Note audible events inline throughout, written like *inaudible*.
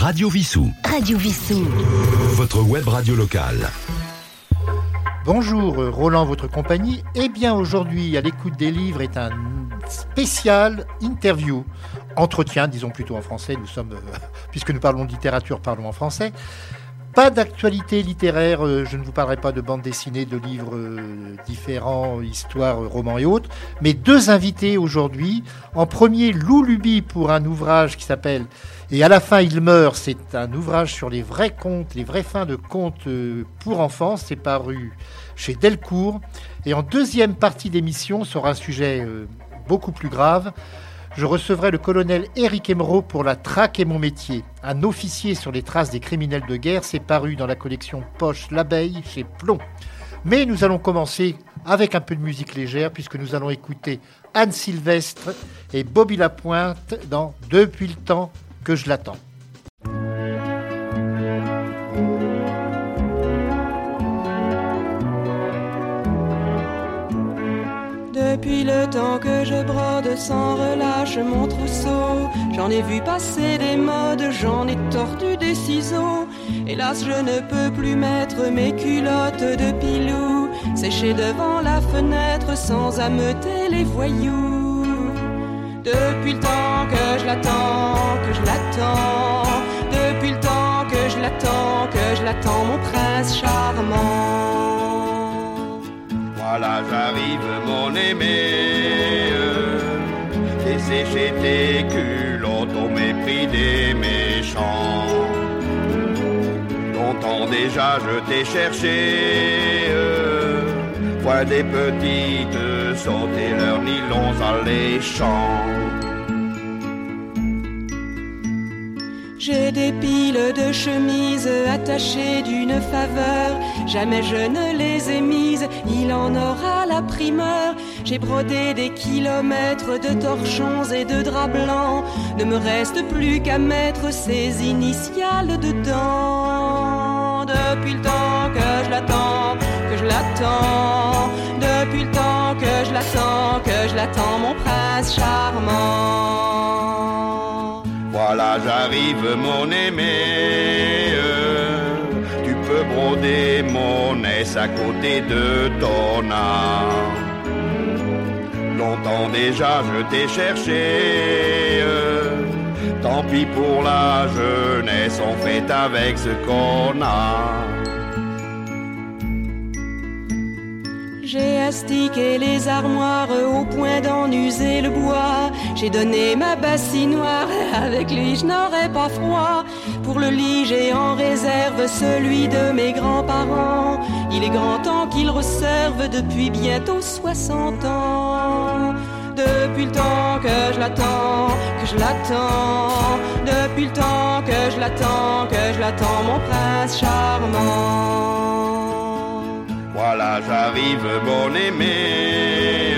Radio Vissou. Radio Vissou. Votre web radio locale. Bonjour, Roland, votre compagnie. Eh bien, aujourd'hui, à l'écoute des livres est un spécial interview. Entretien, disons plutôt en français. Nous sommes, euh, *laughs* puisque nous parlons de littérature, parlons en français. Pas d'actualité littéraire, euh, je ne vous parlerai pas de bande dessinée, de livres euh, différents, histoires, euh, romans et autres, mais deux invités aujourd'hui. En premier, Lou Luby pour un ouvrage qui s'appelle Et à la fin il meurt. C'est un ouvrage sur les vrais contes, les vraies fins de contes pour enfants. C'est paru chez Delcourt. Et en deuxième partie d'émission, sur un sujet beaucoup plus grave, je recevrai le colonel Éric Emeraude pour La traque et mon métier. Un officier sur les traces des criminels de guerre, c'est paru dans la collection Poche L'Abeille chez Plomb. Mais nous allons commencer avec un peu de musique légère puisque nous allons écouter Anne Sylvestre et Bobby Lapointe dans Depuis le temps que je l'attends. Depuis le temps que je brode sans relâche mon trousseau, j'en ai vu passer des modes, j'en ai tordu des ciseaux. Hélas, je ne peux plus mettre mes culottes de pilou, sécher devant la fenêtre sans ameuter les voyous. Depuis le temps que je l'attends, que je l'attends, depuis le temps que je l'attends, que je l'attends, mon prince charmant. Voilà, j'arrive, mon aimé. Séché tes culottes au mépris des méchants. Longtemps déjà, je t'ai cherché. Vois des petites sauter leurs nylons alléchants. J'ai des piles de chemises attachées d'une faveur. Jamais je ne les ai mises, il en aura la primeur. J'ai brodé des kilomètres de torchons et de draps blancs. Ne me reste plus qu'à mettre ces initiales dedans. Depuis le temps que je l'attends, que je l'attends. Depuis le temps que je l'attends, que je l'attends, mon prince charmant. Voilà, j'arrive, mon aimé. Tu peux broder mon aise à côté de ton âme. Longtemps déjà, je t'ai cherché. Tant pis pour la jeunesse, on fait avec ce qu'on a. J'ai astiqué les armoires au point d'en user le bois. J'ai donné ma bassinoire, *laughs* avec lui je n'aurais pas froid. Pour le lit, j'ai en réserve celui de mes grands-parents. Il est grand temps qu'il reserve depuis bientôt 60 ans. Depuis le temps que je l'attends, que je l'attends. Depuis le temps que je l'attends, que je l'attends, mon prince charmant. Voilà, j'arrive, mon aimé.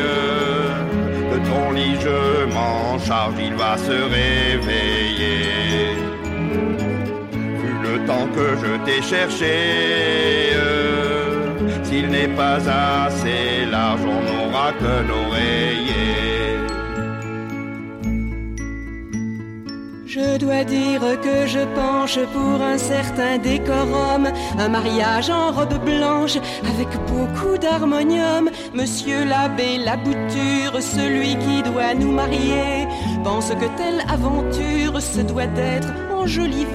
De ton lit, je m'en charge, il va se réveiller. Vu le temps que je t'ai cherché, s'il n'est pas assez large, on n'aura qu'un oreiller. Je dois dire que je penche pour un certain décorum, un mariage en robe blanche avec beaucoup d'harmonium. Monsieur l'abbé Labouture, celui qui doit nous marier, pense que telle aventure se doit d'être enjolivée.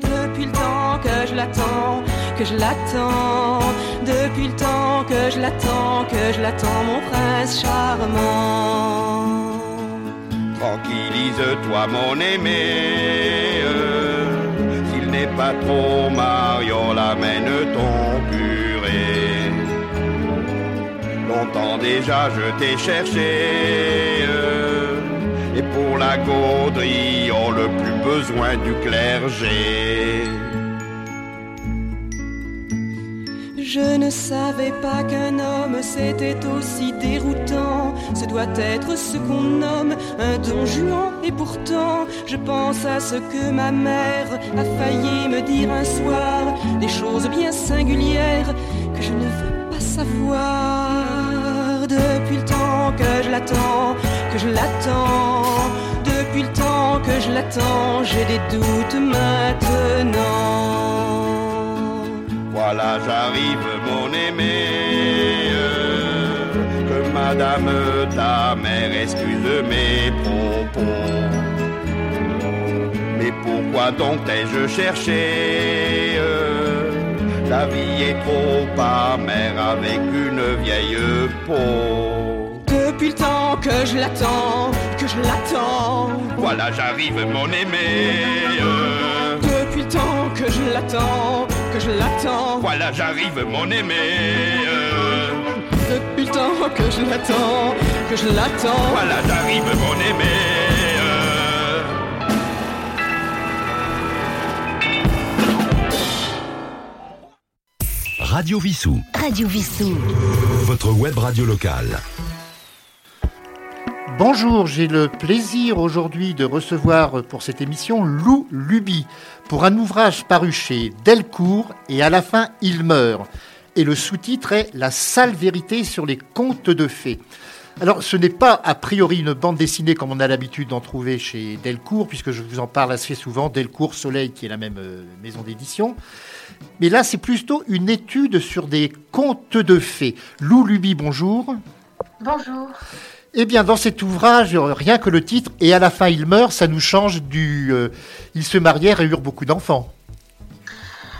Depuis le temps que je l'attends, que je l'attends, depuis le temps que je l'attends, que je l'attends, mon prince charmant. Tranquillise-toi, mon aimé. S'il n'est pas trop mariole, amène ton curé. Longtemps déjà, je t'ai cherché. Et pour la gaudrie, on le plus besoin du clergé. Je ne savais pas qu'un homme c'était aussi déroutant. Ce doit être ce qu'on nomme un don juan. Et pourtant, je pense à ce que ma mère a failli me dire un soir. Des choses bien singulières que je ne veux pas savoir. Depuis le temps que je l'attends, que je l'attends. Depuis le temps que je l'attends, j'ai des doutes maintenant. Voilà, j'arrive, mon aimé. Que madame ta mère excuse mes propos. Mais pourquoi donc t'ai-je cherché? La vie est trop amère avec une vieille peau. Depuis le temps que je l'attends, que je l'attends. Voilà, j'arrive, mon aimé. Depuis le temps que je l'attends, je l'attends. Voilà, j'arrive, mon aimé. Depuis le temps que je l'attends, que je l'attends. Voilà, j'arrive, mon aimé. Radio Vissou. Radio Vissou. Votre web radio locale. Bonjour, j'ai le plaisir aujourd'hui de recevoir pour cette émission Lou Luby pour un ouvrage paru chez Delcourt et à la fin il meurt. Et le sous-titre est La sale vérité sur les contes de fées. Alors, ce n'est pas a priori une bande dessinée comme on a l'habitude d'en trouver chez Delcourt, puisque je vous en parle assez souvent, Delcourt Soleil, qui est la même euh, maison d'édition. Mais là, c'est plutôt une étude sur des contes de fées. Lou Luby, bonjour. Bonjour. Eh bien, dans cet ouvrage, rien que le titre, et à la fin il meurt, ça nous change du. Euh, ils se marièrent et eurent beaucoup d'enfants.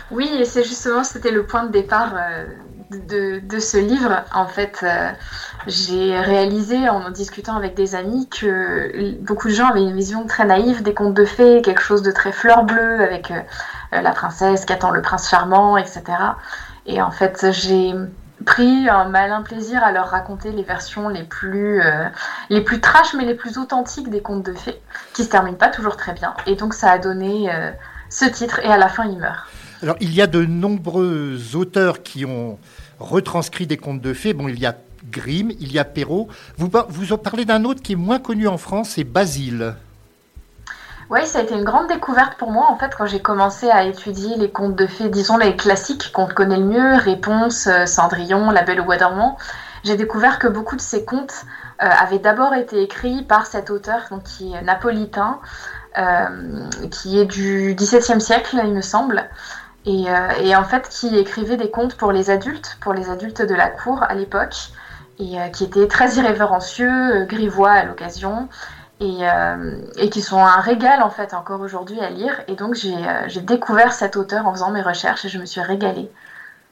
Oui, et c'est justement, c'était le point de départ euh, de, ce livre. En fait, euh, j'ai réalisé en discutant avec des amis que beaucoup de gens avaient une vision très naïve des contes de fées, quelque chose de très fleur bleue avec la princesse qui attend le prince charmant, etc. Et en fait, j'ai pris un malin plaisir à leur raconter les versions les plus, euh, les plus trash mais les plus authentiques des contes de fées, qui se terminent pas toujours très bien. Et donc ça a donné euh, ce titre et à la fin il meurt. Alors il y a de nombreux auteurs qui ont retranscrit des contes de fées. Bon, il y a Grimm, il y a Perrault. Vous, vous parlez d'un autre qui est moins connu en France, c'est Basile. Oui, ça a été une grande découverte pour moi en fait quand j'ai commencé à étudier les contes de fées, disons les classiques qu'on connaît le mieux, Réponse, euh, Cendrillon, La Belle au Bois dormant. J'ai découvert que beaucoup de ces contes euh, avaient d'abord été écrits par cet auteur qui est napolitain, euh, qui est du XVIIe siècle, il me semble, et, et, en fait qui écrivait des contes pour les adultes, pour les adultes de la cour à l'époque, et qui était très irrévérencieux, grivois à l'occasion, et, euh, et, qui sont un régal en fait encore aujourd'hui à lire. Et donc euh, j'ai découvert cet auteur en faisant mes recherches et je me suis régalée.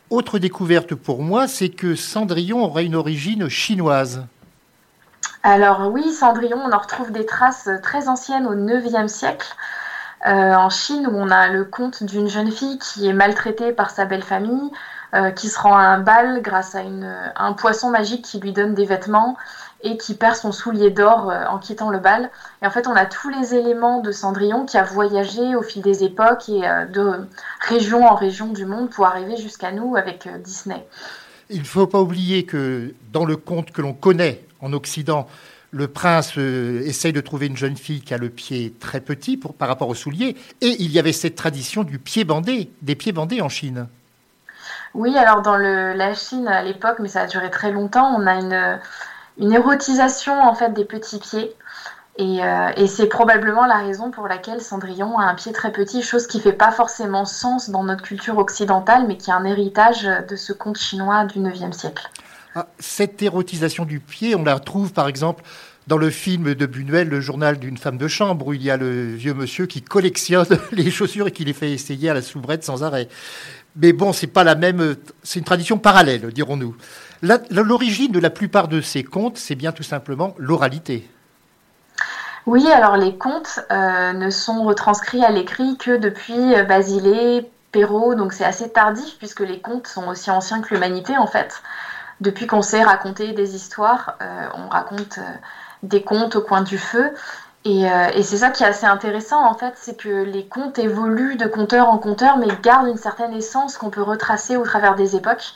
Autre découverte pour moi, c'est que Cendrillon aurait une origine chinoise. Alors oui, Cendrillon, on en retrouve des traces très anciennes au 9e siècle. Euh, en Chine, où on a le conte d'une jeune fille qui est maltraitée par sa belle famille, qui se rend à un bal grâce à, une, un poisson magique qui lui donne des vêtements et qui perd son soulier d'or euh, en quittant le bal. Et en fait, on a tous les éléments de Cendrillon qui a voyagé au fil des époques et euh, de région en région du monde pour arriver jusqu'à nous avec euh, Disney. Il ne faut pas oublier que dans le conte que l'on connaît en Occident, le prince essaye de trouver une jeune fille qui a le pied très petit pour, par rapport au soulier. Et il y avait cette tradition du pied bandé, des pieds bandés en Chine. Oui, alors dans le, la Chine à l'époque, mais ça a duré très longtemps, on a une, une érotisation en fait des petits pieds. Et, euh, et c'est probablement la raison pour laquelle Cendrillon a un pied très petit, chose qui fait pas forcément sens dans notre culture occidentale, mais qui est un héritage de ce conte chinois du 9e siècle. Ah, cette érotisation du pied, on la retrouve par exemple dans le film de Buñuel, Le journal d'une femme de chambre, où il y a le vieux monsieur qui collectionne *laughs* les chaussures et qui les fait essayer à la soubrette sans arrêt. Mais bon, c'est pas la même, c'est une tradition parallèle, dirons-nous. L'origine de la plupart de ces contes, c'est bien tout simplement l'oralité. Oui, alors les contes euh, ne sont retranscrits à l'écrit que depuis euh, Basile, Perrault, donc c'est assez tardif puisque les contes sont aussi anciens que l'humanité en fait. Depuis qu'on sait raconter des histoires, euh, on raconte des contes au coin du feu. Et, et c'est ça qui est assez intéressant en fait, c'est que les contes évoluent de conteur en conteur, mais gardent une certaine essence qu'on peut retracer au travers des époques.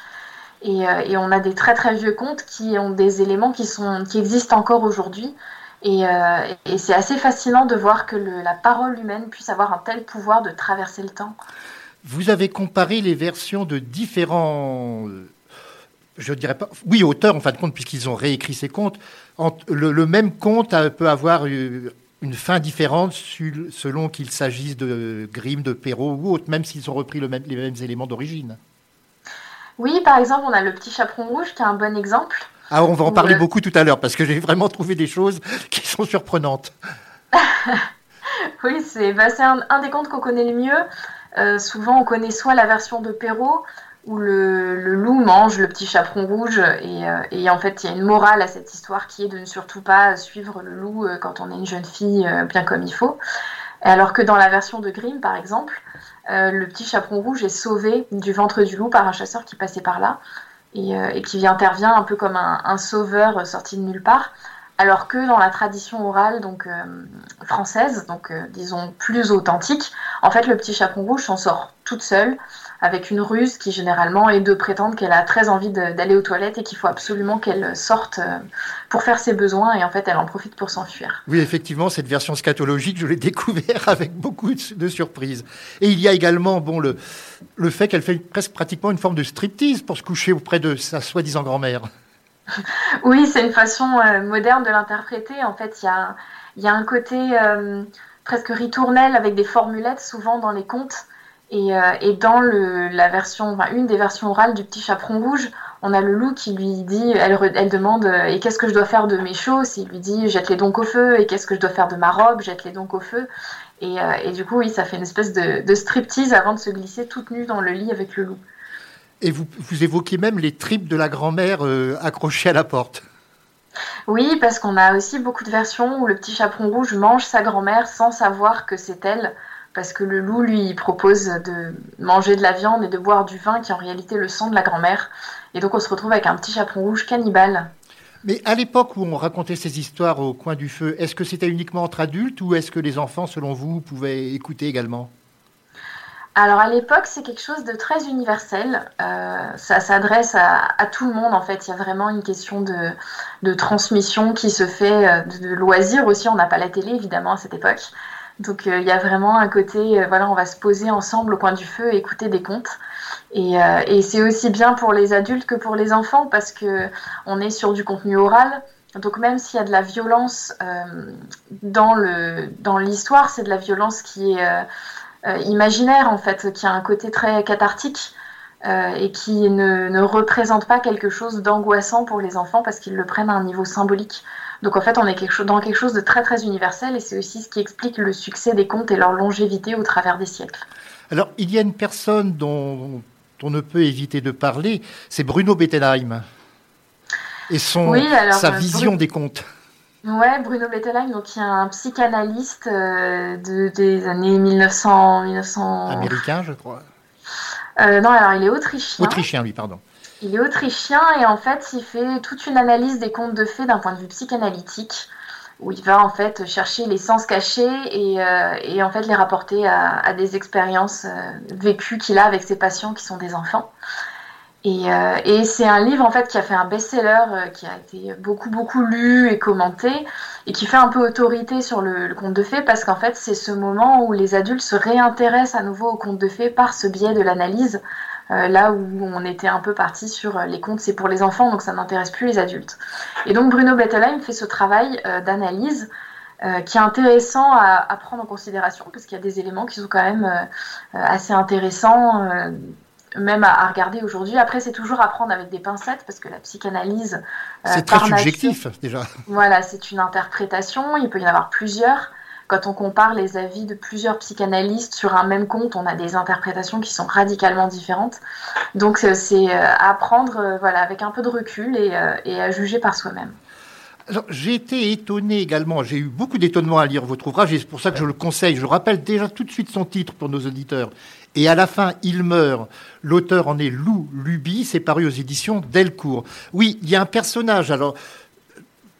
Et, euh, et, on a des très très vieux contes qui ont des éléments qui, sont, qui existent encore aujourd'hui. Et, euh, c'est assez fascinant de voir que la parole humaine puisse avoir un tel pouvoir de traverser le temps. Vous avez comparé les versions de différents, euh, je dirais pas, oui, auteurs en fin de compte, puisqu'ils ont réécrit ces contes. Le, même conte peut avoir une fin différente selon qu'il s'agisse de Grimm, de Perrault ou autre, même s'ils ont repris les mêmes éléments d'origine. Oui, par exemple, on a le petit chaperon rouge qui est un bon exemple. Ah, on va en parler beaucoup tout à l'heure parce que j'ai vraiment trouvé des choses qui sont surprenantes. *laughs* oui, c'est bah, un, des contes qu'on connaît le mieux. Euh, souvent, on connaît soit la version de Perrault, où le, loup mange le petit chaperon rouge euh, et, en fait il y a une morale à cette histoire qui est de ne surtout pas suivre le loup euh, quand on est une jeune fille euh, bien comme il faut. Alors que dans la version de Grimm par exemple, le petit chaperon rouge est sauvé du ventre du loup par un chasseur qui passait par là et, qui intervient un peu comme un, sauveur sorti de nulle part. Alors que dans la tradition orale donc française, donc disons plus authentique, en fait le petit chaperon rouge s'en sort toute seule avec une ruse qui généralement est de prétendre qu'elle a très envie d'aller aux toilettes et qu'il faut absolument qu'elle sorte euh, pour faire ses besoins et en fait elle en profite pour s'enfuir. Oui, effectivement, cette version scatologique, je l'ai *laughs* découvert avec beaucoup de surprises. Et il y a également bon, le, le fait qu'elle fait presque pratiquement une forme de striptease pour se coucher auprès de sa soi-disant grand-mère. *laughs* Oui, c'est une façon euh, moderne de l'interpréter. En fait, il y a, y a, un côté euh, presque ritournel avec des formulettes souvent dans les contes. Euh, et, dans le, la version, enfin, une des versions orales du petit chaperon rouge, on a le loup qui lui dit, elle, elle demande euh, et qu'est-ce que je dois faire de mes choses? Il lui dit jette-les donc au feu et qu'est-ce que je dois faire de ma robe? Jette-les donc au feu. Et, euh, et, du coup, oui, ça fait une espèce de, de, striptease avant de se glisser toute nue dans le lit avec le loup. Et vous, vous évoquez même les tripes de la grand-mère accrochées à la porte. Oui, parce qu'on a aussi beaucoup de versions où le petit chaperon rouge mange sa grand-mère sans savoir que c'est elle parce que le loup lui propose de manger de la viande et de boire du vin qui est en réalité le sang de la grand-mère. Et donc on se retrouve avec un petit chaperon rouge cannibale. Mais à l'époque où on racontait ces histoires au coin du feu, est-ce que c'était uniquement entre adultes ou est-ce que les enfants, selon vous, pouvaient écouter également? Alors à l'époque, c'est quelque chose de très universel. Euh, ça s'adresse à, tout le monde en fait. Il y a vraiment une question de, transmission qui se fait, euh, de, de loisir aussi. On n'a pas la télé évidemment à cette époque. Donc euh, il y a vraiment un côté, euh, voilà, on va se poser ensemble au coin du feu et écouter des contes. Et, euh, et c'est aussi bien pour les adultes que pour les enfants parce que on est sur du contenu oral. Donc même s'il y a de la violence dans l'histoire, c'est de la violence qui est imaginaire en fait, qui a un côté très cathartique. et qui ne, représente pas quelque chose d'angoissant pour les enfants parce qu'ils le prennent à un niveau symbolique. Donc en fait, on est quelque chose, dans quelque chose de très très universel et c'est aussi ce qui explique le succès des contes et leur longévité au travers des siècles. Alors, il y a une personne dont on ne peut éviter de parler, c'est Bruno Bettelheim et son, sa euh, vision des contes. Ouais, Bruno Bettelheim, donc qui est un psychanalyste euh, de, des années 1900, 1900... Américain, je crois. Euh, non, alors il est autrichien. Autrichien, oui, pardon. Il est autrichien et en fait, il fait toute une analyse des contes de fées d'un point de vue psychanalytique, où il va en fait chercher les sens cachés et, euh, en fait les rapporter à, des expériences euh, vécues qu'il a avec ses patients qui sont des enfants. Euh, et, c'est un livre en fait qui a fait un best-seller, qui a été beaucoup beaucoup lu et commenté, et qui fait un peu autorité sur le, le conte de fées parce qu'en fait c'est ce moment où les adultes se réintéressent à nouveau au conte de fées par ce biais de l'analyse euh, là où on était un peu parti sur euh, les contes, c'est pour les enfants, donc ça n'intéresse plus les adultes. Et donc Bruno Bettelheim fait ce travail euh, d'analyse qui est intéressant à, prendre en considération parce qu'il y a des éléments qui sont quand même assez intéressants même à, regarder aujourd'hui. Après, c'est toujours à prendre avec des pincettes parce que la psychanalyse. c'est très subjectif déjà. *laughs* Voilà, c'est une interprétation. Il peut y en avoir plusieurs. Quand on compare les avis de plusieurs psychanalystes sur un même conte, on a des interprétations qui sont radicalement différentes. Donc c'est euh, à prendre euh, voilà, avec un peu de recul et, euh, à juger par soi-même. J'ai été étonné également, j'ai eu beaucoup d'étonnement à lire votre ouvrage et c'est pour ça que je le conseille. Je rappelle déjà tout de suite son titre pour nos auditeurs. Et à la fin, il meurt. L'auteur en est Lou Luby, c'est paru aux éditions Delcourt. Oui, il y a un personnage. Alors,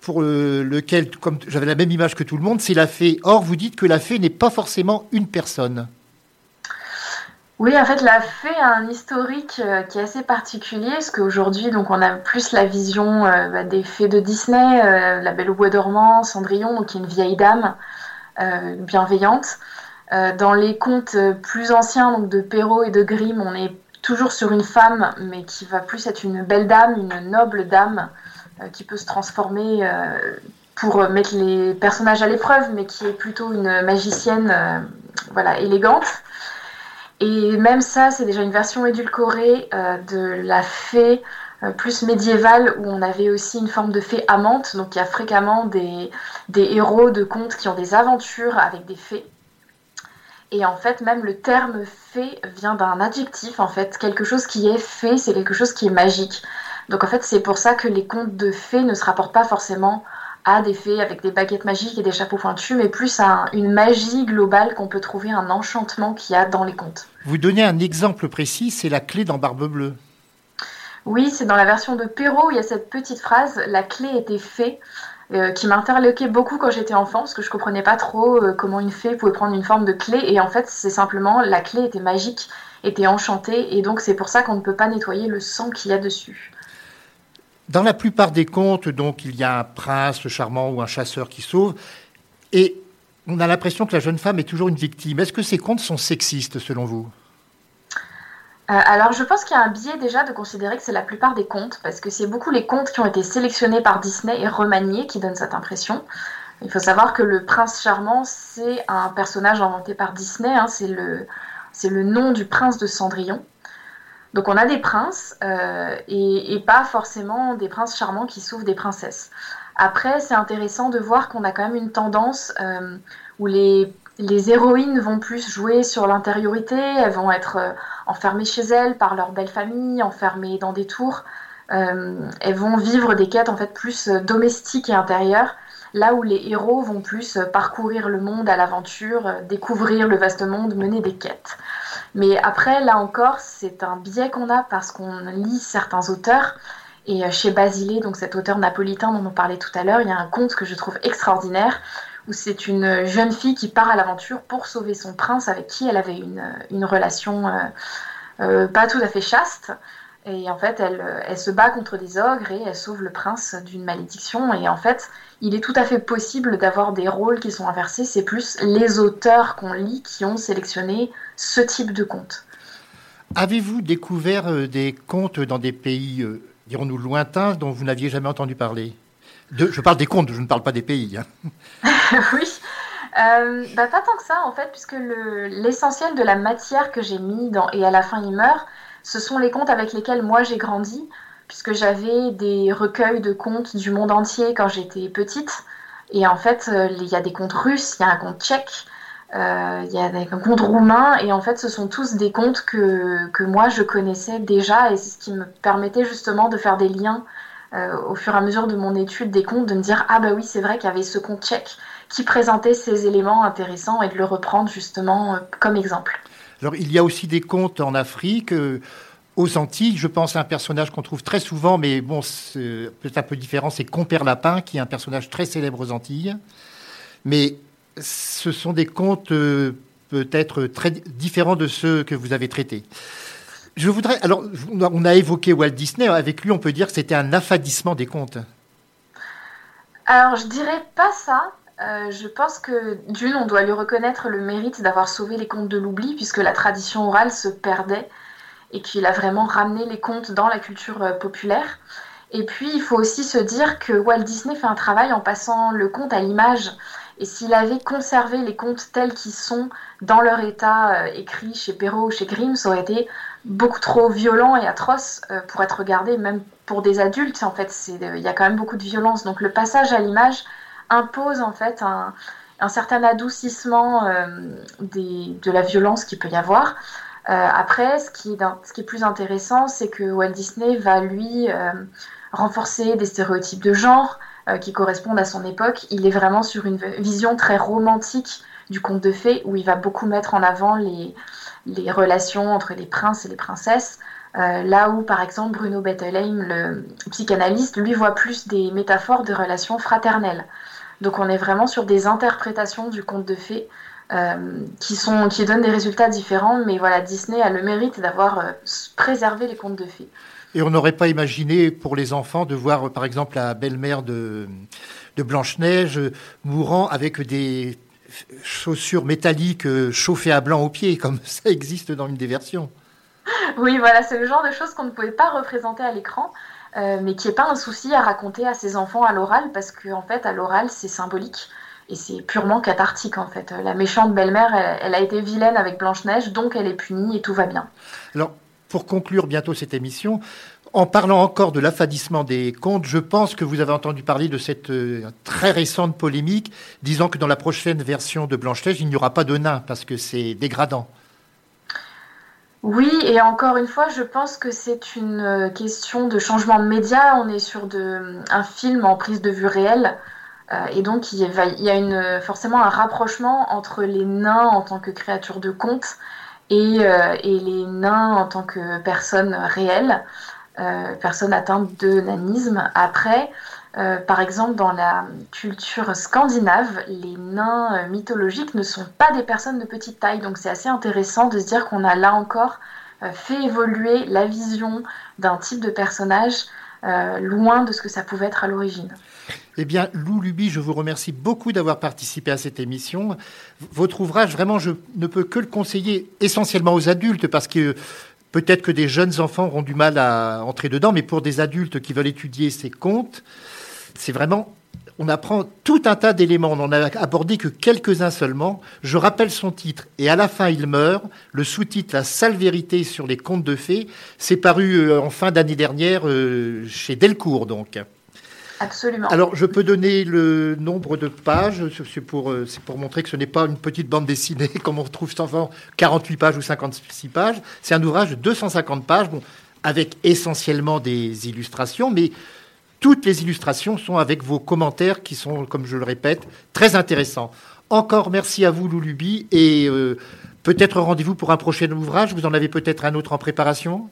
pour euh, lequel, comme j'avais la même image que tout le monde, c'est la fée. Or, vous dites que la fée n'est pas forcément une personne. Oui, en fait, la fée a un historique euh, qui est assez particulier, parce qu'aujourd'hui, donc, on a plus la vision euh, bah, des fées de Disney, La Belle au Bois dormant, Cendrillon, donc qui est une vieille dame bienveillante. dans les contes plus anciens, donc de Perrault et de Grimm, on est toujours sur une femme, mais qui va plus être une belle dame, une noble dame, qui peut se transformer euh, pour mettre les personnages à l'épreuve, mais qui est plutôt une magicienne voilà, élégante. Et même ça, c'est déjà une version édulcorée de la fée plus médiévale où on avait aussi une forme de fée amante. Donc il y a fréquemment des, des héros de contes qui ont des aventures avec des fées. Et en fait, même le terme fée vient d'un adjectif, en fait. Quelque chose qui est fait, c'est quelque chose qui est magique. Donc en fait, c'est pour ça que les contes de fées ne se rapportent pas forcément à des fées avec des baguettes magiques et des chapeaux pointus, mais plus à une magie globale qu'on peut trouver, un enchantement qu'il y a dans les contes. Vous donnez un exemple précis, c'est la clé dans Barbe Bleue. Oui, c'est dans la version de Perrault, où il y a cette petite phrase, la clé était fée. Euh, qui m'interloquait beaucoup quand j'étais enfant, parce que je comprenais pas trop euh, comment une fée pouvait prendre une forme de clé. Et en fait, c'est simplement la clé était magique, était enchantée, et donc c'est pour ça qu'on ne peut pas nettoyer le sang qu'il y a dessus. Dans la plupart des contes, donc, il y a un prince charmant ou un chasseur qui sauve, et on a l'impression que la jeune femme est toujours une victime. Est-ce que ces contes sont sexistes selon vous? Euh, alors, je pense qu'il y a un biais déjà de considérer que c'est la plupart des contes, parce que c'est beaucoup les contes qui ont été sélectionnés par Disney et remaniés qui donnent cette impression. Il faut savoir que le prince charmant, c'est un personnage inventé par Disney, hein, c'est le, le nom du prince de Cendrillon. Donc on a des princes euh, et, pas forcément des princes charmants qui sauvent des princesses. Après, c'est intéressant de voir qu'on a quand même une tendance euh, où les, héroïnes vont plus jouer sur l'intériorité, elles vont être enfermées chez elles par leur belle famille, enfermées dans des tours. Euh, elles vont vivre des quêtes en fait plus euh, domestiques et intérieures, là où les héros vont plus euh, parcourir le monde à l'aventure, découvrir le vaste monde, mener des quêtes. Mais après, là encore, c'est un biais qu'on a parce qu'on lit certains auteurs. Et chez Basile, donc cet auteur napolitain dont on parlait tout à l'heure, il y a un conte que je trouve extraordinaire où c'est une jeune fille qui part à l'aventure pour sauver son prince avec qui elle avait une, relation euh, euh, pas tout à fait chaste. Et en fait, elle, elle, se bat contre des ogres et elle sauve le prince d'une malédiction. Et en fait, il est tout à fait possible d'avoir des rôles qui sont inversés. C'est plus les auteurs qu'on lit qui ont sélectionné ce type de conte. Avez-vous découvert euh, des contes dans des pays, dirons-nous, lointains dont vous n'aviez jamais entendu parler? Je parle des contes, je ne parle pas des pays. Hein. *laughs* oui. Euh, bah, pas tant que ça, en fait, puisque l'essentiel de la matière que j'ai mis dans Et à la fin il meurt, ce sont les contes avec lesquels moi j'ai grandi, puisque j'avais des recueils de contes du monde entier quand j'étais petite. Et en fait, euh, il y a des contes russes, il y a un conte tchèque, euh, il y a un conte roumain, et en fait, ce sont tous des contes que, moi je connaissais déjà, et c'est ce qui me permettait justement de faire des liens euh, au fur et à mesure de mon étude des contes, de me dire ah bah oui c'est vrai qu'il y avait ce conte tchèque qui présentait ces éléments intéressants et de le reprendre justement comme exemple. Alors il y a aussi des contes en Afrique. Euh, aux Antilles, je pense à un personnage qu'on trouve très souvent, mais bon, c'est un peu différent, c'est Compère Lapin, qui est un personnage très célèbre aux Antilles. Mais ce sont des contes peut-être très différents de ceux que vous avez traités. Je voudrais. Alors, on a évoqué Walt Disney. Avec lui, on peut dire que c'était un affadissement des contes. Alors, je dirais pas ça. Euh, je pense que d'une, on doit lui reconnaître le mérite d'avoir sauvé les contes de l'oubli, puisque la tradition orale se perdait et qu'il a vraiment ramené les contes dans la culture euh, populaire. Et puis, il faut aussi se dire que Walt Disney fait un travail en passant le conte à l'image. Et s'il avait conservé les contes tels qu'ils sont dans leur état euh, écrit chez Perrault ou chez Grimm, ça aurait été beaucoup trop violent et atroce pour être regardé, même pour des adultes. En fait, il y a quand même beaucoup de violence. Donc le passage à l'image impose en fait un, certain adoucissement de la violence qu'il peut y avoir. après, ce qui, est, plus intéressant, c'est que Walt Disney va lui renforcer des stéréotypes de genre, euh, qui correspondent à son époque. Il est vraiment sur une vision très romantique du conte de fées, où il va beaucoup mettre en avant les, relations entre les princes et les princesses. Euh, là où, par exemple, Bruno Bettelheim, le psychanalyste, lui voit plus des métaphores de relations fraternelles. Donc on est vraiment sur des interprétations du conte de fées euh, qui, sont, qui donnent des résultats différents, mais voilà, Disney a le mérite d'avoir préservé les contes de fées. Et on n'aurait pas imaginé pour les enfants de voir, par exemple, la belle-mère de, Blanche-Neige mourant avec des chaussures métalliques chauffées à blanc aux pieds, comme *laughs* ça existe dans une des versions. Oui, voilà, c'est le genre de choses qu'on ne pouvait pas représenter à l'écran. Mais qui n'est pas un souci à raconter à ses enfants à l'oral, parce qu'en en fait, à l'oral, c'est symbolique. Et c'est purement cathartique en fait. La méchante belle-mère, elle, a été vilaine avec Blanche-Neige, donc elle est punie et tout va bien. Alors, pour conclure bientôt cette émission, en parlant encore de l'affadissement des contes, je pense que vous avez entendu parler de cette euh, très récente polémique disant que dans la prochaine version de Blanche-Neige, il n'y aura pas de nains parce que c'est dégradant. Oui, et encore une fois, je pense que c'est une euh, question de changement de média. On est sur de, un film en prise de vue réelle. Euh, et donc, il y a, une, forcément un rapprochement entre les nains en tant que créatures de conte et, euh, les nains en tant que personnes réelles, euh, personnes atteintes de nanisme. Après, par exemple, dans la culture scandinave, les nains mythologiques ne sont pas des personnes de petite taille. Donc, c'est assez intéressant de se dire qu'on a là encore fait évoluer la vision d'un type de personnage loin de ce que ça pouvait être à l'origine. Eh bien, Lou Luby, je vous remercie beaucoup d'avoir participé à cette émission. Votre ouvrage, vraiment, je ne peux que le conseiller essentiellement aux adultes parce que peut-être que des jeunes enfants auront du mal à entrer dedans, mais pour des adultes qui veulent étudier ces contes, c'est vraiment on apprend tout un tas d'éléments. On n'en a abordé que quelques-uns seulement. Je rappelle son titre. Et à la fin, il meurt. Le sous-titre La sale vérité sur les contes de fées. C'est paru euh, en fin d'année dernière euh, chez Delcourt, donc. Absolument. Alors, je peux donner le nombre de pages. C'est pour, euh, pour montrer que ce n'est pas une petite bande dessinée *laughs* comme on retrouve souvent 48 pages ou 56 pages. C'est un ouvrage de 250 pages, bon, avec essentiellement des illustrations, mais toutes les illustrations sont avec vos commentaires qui sont, comme je le répète, très intéressants. Encore merci à vous, Loulubi, et euh, peut-être rendez-vous pour un prochain ouvrage. Vous en avez peut-être un autre en préparation?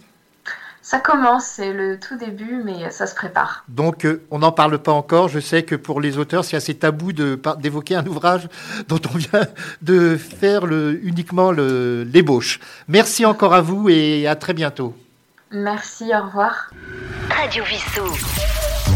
Ça commence, c'est le tout début, mais ça se prépare. Donc, euh, on n'en parle pas encore. Je sais que pour les auteurs, c'est assez tabou d'évoquer un ouvrage *laughs* dont on vient de faire le, uniquement l'ébauche. Merci encore à vous et à très bientôt. Merci, au revoir. Radio Vissou.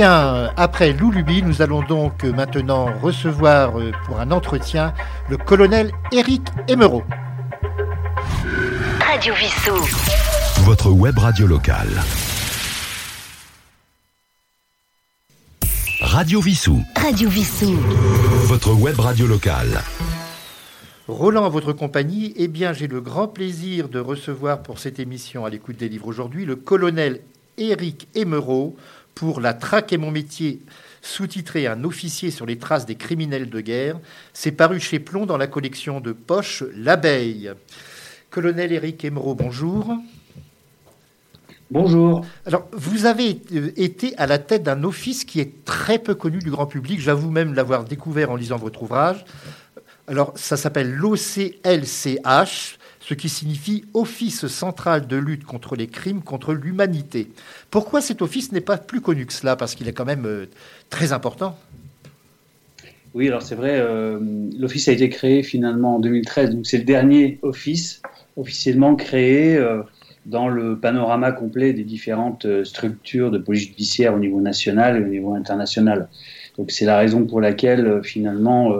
Bien, après Loulubi, nous allons donc maintenant recevoir euh, pour un entretien le colonel Éric Emeraudt. Radio Vissou. Votre web radio locale. Radio Vissou. Radio Vissou. Votre web radio locale. Roland, à votre compagnie, eh bien, j'ai le grand plaisir de recevoir pour cette émission à l'écoute des livres aujourd'hui le colonel Éric Emeraudt, pour La traque et mon métier, sous-titré Un officier sur les traces des criminels de guerre. C'est paru chez Plomb dans la collection de poche L'Abeille. Colonel Éric Emeraudt, bonjour. Bonjour. Alors, vous avez euh, été à la tête d'un office qui est très peu connu du grand public. J'avoue même l'avoir découvert en lisant votre ouvrage. Alors, ça s'appelle l'OCLCH ce qui signifie Office central de lutte contre les crimes contre l'humanité. Pourquoi cet office n'est pas plus connu que cela? Parce qu'il est quand même euh, très important. Oui, alors c'est vrai, euh, l'office a été créé finalement en 2013, donc c'est le dernier office officiellement créé euh, dans le panorama complet des différentes structures de police judiciaire au niveau national et au niveau international. Donc c'est la raison pour laquelle finalement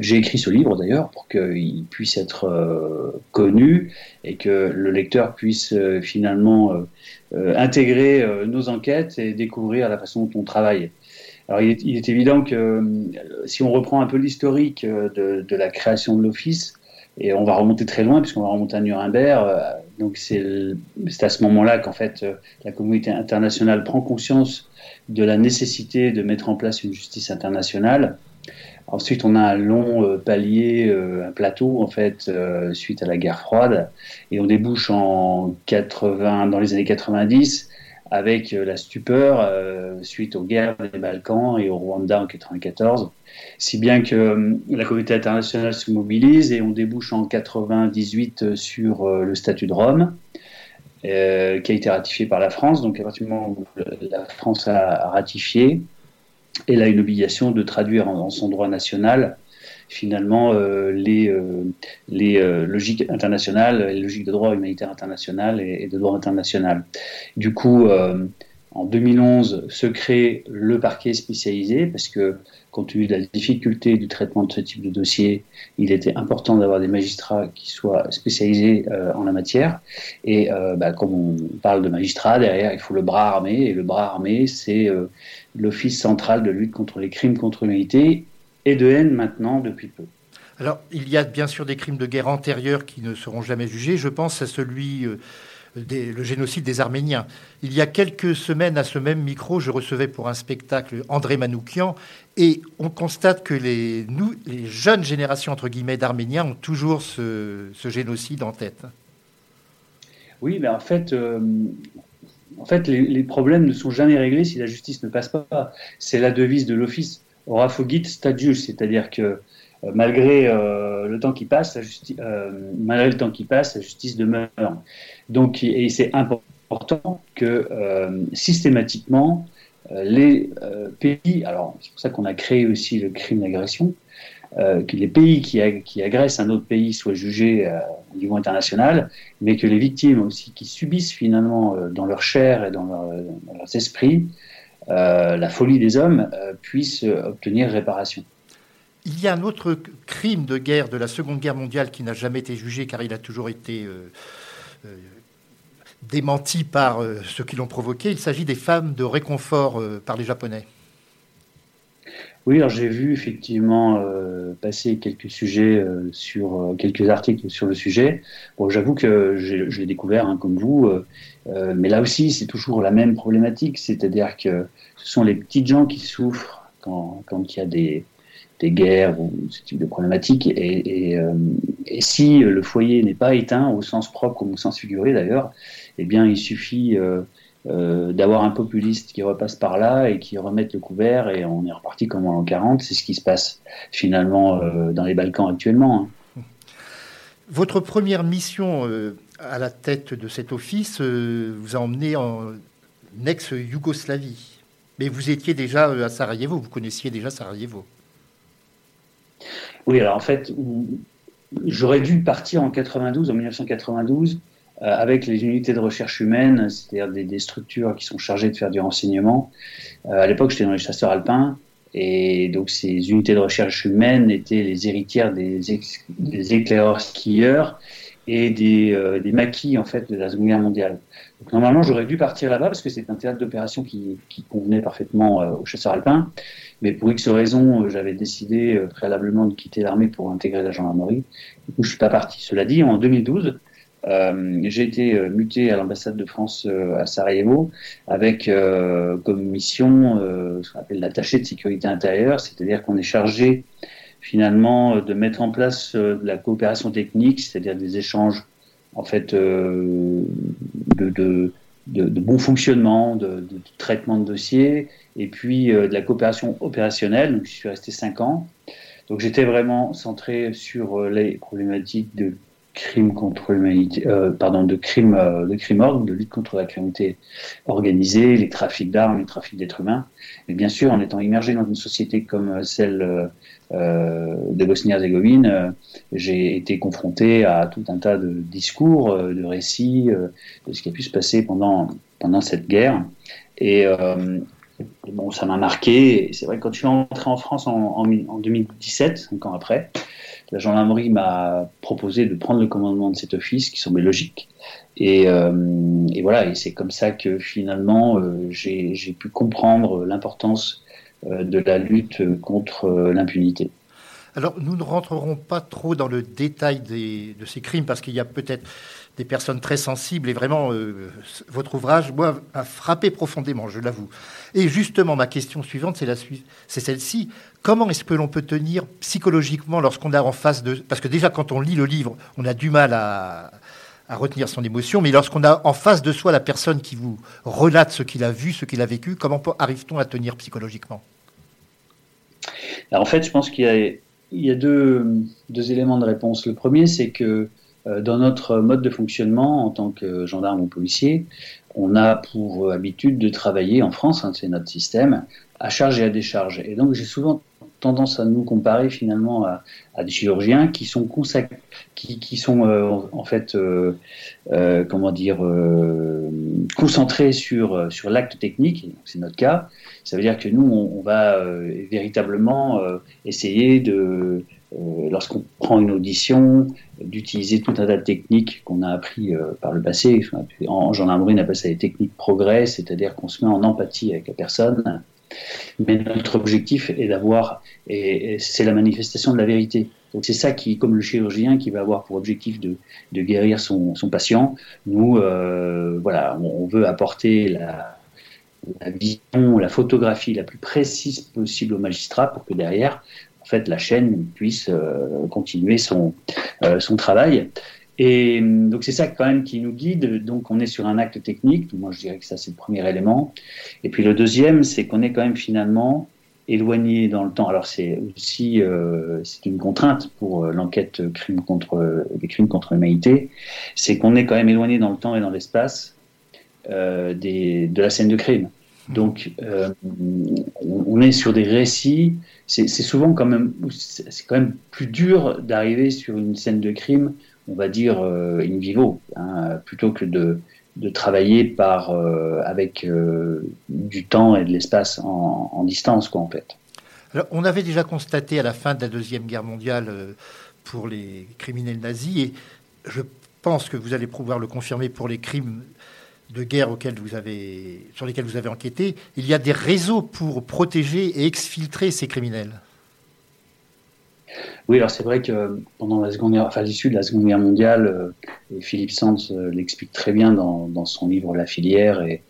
j'ai écrit ce livre d'ailleurs pour qu'il puisse être connu et que le lecteur puisse finalement intégrer nos enquêtes et découvrir la façon dont on travaille. Alors il est, évident que si on reprend un peu l'historique de, de, la création de l'Office, et on va remonter très loin, puisqu'on va remonter à Nuremberg. Euh, donc c'est à ce moment-là qu'en fait euh, la communauté internationale prend conscience de la nécessité de mettre en place une justice internationale. Ensuite, on a un long euh, palier, un plateau en fait, suite à la guerre froide, et on débouche en 80, dans les années 90 avec la stupeur suite aux guerres des Balkans et au Rwanda en 94 si bien que euh, la communauté internationale se mobilise et on débouche en 98 sur euh, le statut de Rome, euh, qui a été ratifié par la France. Donc à partir du moment où la France a ratifié, elle a une obligation de traduire en, son droit national finalement les, les logiques internationales, les logiques de droit humanitaire international et, de droit international. Du coup, en 2011 se crée le parquet spécialisé parce que compte tenu de la difficulté du traitement de ce type de dossier, il était important d'avoir des magistrats qui soient spécialisés euh, en la matière. Et euh, bah, comme on parle de magistrats, derrière, il faut le bras armé. Et le bras armé, c'est euh, l'Office central de lutte contre les crimes contre l'humanité et de haine maintenant depuis peu. Alors, il y a bien sûr des crimes de guerre antérieurs qui ne seront jamais jugés. Je pense à celui le génocide des Arméniens. Il y a quelques semaines, à ce même micro, je recevais pour un spectacle André Manoukian, et on constate que les, nous, les jeunes générations, entre guillemets, d'Arméniens ont toujours ce, génocide en tête. Oui, mais en fait, euh, en fait les, problèmes ne sont jamais réglés si la justice ne passe pas. C'est la devise de l'Office Orafogit Stadius, c'est-à-dire que euh, malgré euh, le temps qui passe, la justice, malgré le temps qui passe, la justice demeure. Donc, et c'est important que euh, systématiquement, euh, les euh, pays, alors c'est pour ça qu'on a créé aussi le crime d'agression, que les pays qui, agressent un autre pays soient jugés au niveau international, mais que les victimes aussi qui subissent finalement dans leur chair et dans, leurs esprits la folie des hommes puissent obtenir réparation. Il y a un autre crime de guerre de la Seconde Guerre mondiale qui n'a jamais été jugé car il a toujours été démenti par euh, ceux qui l'ont provoqué. Il s'agit des femmes de réconfort euh, par les Japonais. Oui, alors j'ai vu effectivement euh, passer quelques sujets sur quelques articles sur le sujet. Bon, j'avoue que je l'ai découvert hein, comme vous, mais là aussi c'est toujours la même problématique, c'est-à-dire que ce sont les petites gens qui souffrent quand, quand il y a des, des guerres ou ce type de problématiques. Et, et, et si le foyer n'est pas éteint au sens propre comme au sens figuré d'ailleurs, eh bien, il suffit euh, euh, d'avoir un populiste qui repasse par là et qui remette le couvert et on est reparti comme en l'an 40. C'est ce qui se passe finalement euh, dans les Balkans actuellement. Hein. Votre première mission à la tête de cet office vous a emmené en ex-Yougoslavie. Mais vous étiez déjà à Sarajevo, vous connaissiez déjà Sarajevo. Oui, alors en fait, j'aurais dû partir en 92, en 1992, euh, avec les unités de recherche humaine, c'est-à-dire des, structures qui sont chargées de faire du renseignement. Euh, à l'époque, j'étais dans les chasseurs alpins, et donc ces unités de recherche humaine étaient les héritières des, éclaireurs skieurs et des, euh, des, maquis en fait de la Seconde Guerre mondiale. Donc, normalement, j'aurais dû partir là-bas parce que c'est un théâtre d'opération qui, convenait parfaitement aux chasseurs alpins. Mais pour X raisons, j'avais décidé préalablement de quitter l'armée pour intégrer la gendarmerie. Du coup, je suis pas parti. Cela dit, en 2012, euh, j'ai été euh, muté à l'ambassade de France euh, à Sarajevo avec comme mission ce qu'on appelle l'attaché de sécurité intérieure, c'est-à-dire qu'on est chargé finalement de mettre en place de la coopération technique, c'est-à-dire des échanges en fait de, de, bon fonctionnement, de, traitement de dossiers, et puis de la coopération opérationnelle. Donc, je suis resté cinq ans. Donc, j'étais vraiment centré sur les problématiques de crimes contre l'humanité, euh, pardon, de crimes, euh, de crimes ordres, de lutte contre la criminalité organisée, les trafics d'armes, les trafics d'êtres humains. Mais bien sûr, en étant immergé dans une société comme celle euh, de Bosnie-Herzégovine, euh, j'ai été confronté à tout un tas de discours, euh, de récits de ce qui a pu se passer pendant pendant cette guerre. Et bon, ça m'a marqué. C'est vrai que quand je suis entré en France en, en, 2017, cinq ans après, la gendarmerie m'a proposé de prendre le commandement de cet office, qui semblait logique. Et, euh, voilà, et c'est comme ça que finalement euh, j'ai pu comprendre l'importance euh, de la lutte contre l'impunité. Alors, nous ne rentrerons pas trop dans le détail de ces crimes parce qu'il y a peut-être des personnes très sensibles et vraiment, euh, votre ouvrage, moi, frappé profondément, je l'avoue. Et justement, ma question suivante, c'est, c'est celle-ci. Comment est-ce que l'on peut tenir psychologiquement lorsqu'on a en face de... Parce que déjà, quand on lit le livre, on a du mal à, retenir son émotion, mais lorsqu'on a en face de soi la personne qui vous relate ce qu'il a vu, ce qu'il a vécu, comment arrive-t-on à tenir psychologiquement? En fait, je pense qu'il y a deux, éléments de réponse. Le premier, c'est que dans notre mode de fonctionnement en tant que gendarme ou policier, on a pour habitude de travailler en France, hein, c'est notre système, à charge et à décharge. Et donc j'ai souvent tendance à nous comparer finalement à, des chirurgiens qui sont qui, qui sont euh, en fait euh, euh, comment dire euh, concentrés sur sur l'acte technique. C'est notre cas. Ça veut dire que nous on va véritablement essayer de lorsqu'on prend une audition, d'utiliser tout un tas de techniques qu'on a appris par le passé. En gendarmerie, on appelle ça les techniques progrès, c'est-à-dire qu'on se met en empathie avec la personne mais notre objectif est d'avoir, et c'est la manifestation de la vérité. Donc c'est ça qui, comme le chirurgien qui va avoir pour objectif de, guérir son, patient, nous, euh, voilà, on veut apporter la, vision, la photographie la plus précise possible au magistrat pour que derrière, en fait, la chaîne puisse euh, continuer son, euh, son travail. Et euh, donc c'est ça quand même qui nous guide. Donc on est sur un acte technique. Moi je dirais que ça c'est le premier élément. Et puis le deuxième, c'est qu'on est quand même finalement éloigné dans le temps. Alors c'est aussi c'est une contrainte pour l'enquête crime contre des crimes contre l'humanité, c'est qu'on est quand même éloigné dans le temps et dans l'espace de la scène de crime. Donc euh, on est sur des récits. C'est souvent quand même c'est quand même plus dur d'arriver sur une scène de crime on va dire, euh, in vivo, hein, plutôt que de, travailler par, euh, avec du temps et de l'espace en, en, distance, quoi, en fait. Alors, on avait déjà constaté à la fin de la Deuxième Guerre mondiale pour les criminels nazis, et je pense que vous allez pouvoir le confirmer pour les crimes de guerre sur lesquels vous avez enquêté, il y a des réseaux pour protéger et exfiltrer ces criminels. Oui, alors c'est vrai que pendant la seconde guerre, enfin l'issue de la Seconde Guerre mondiale, euh, et Philippe Sands euh, l'explique très bien dans, son livre La filière, et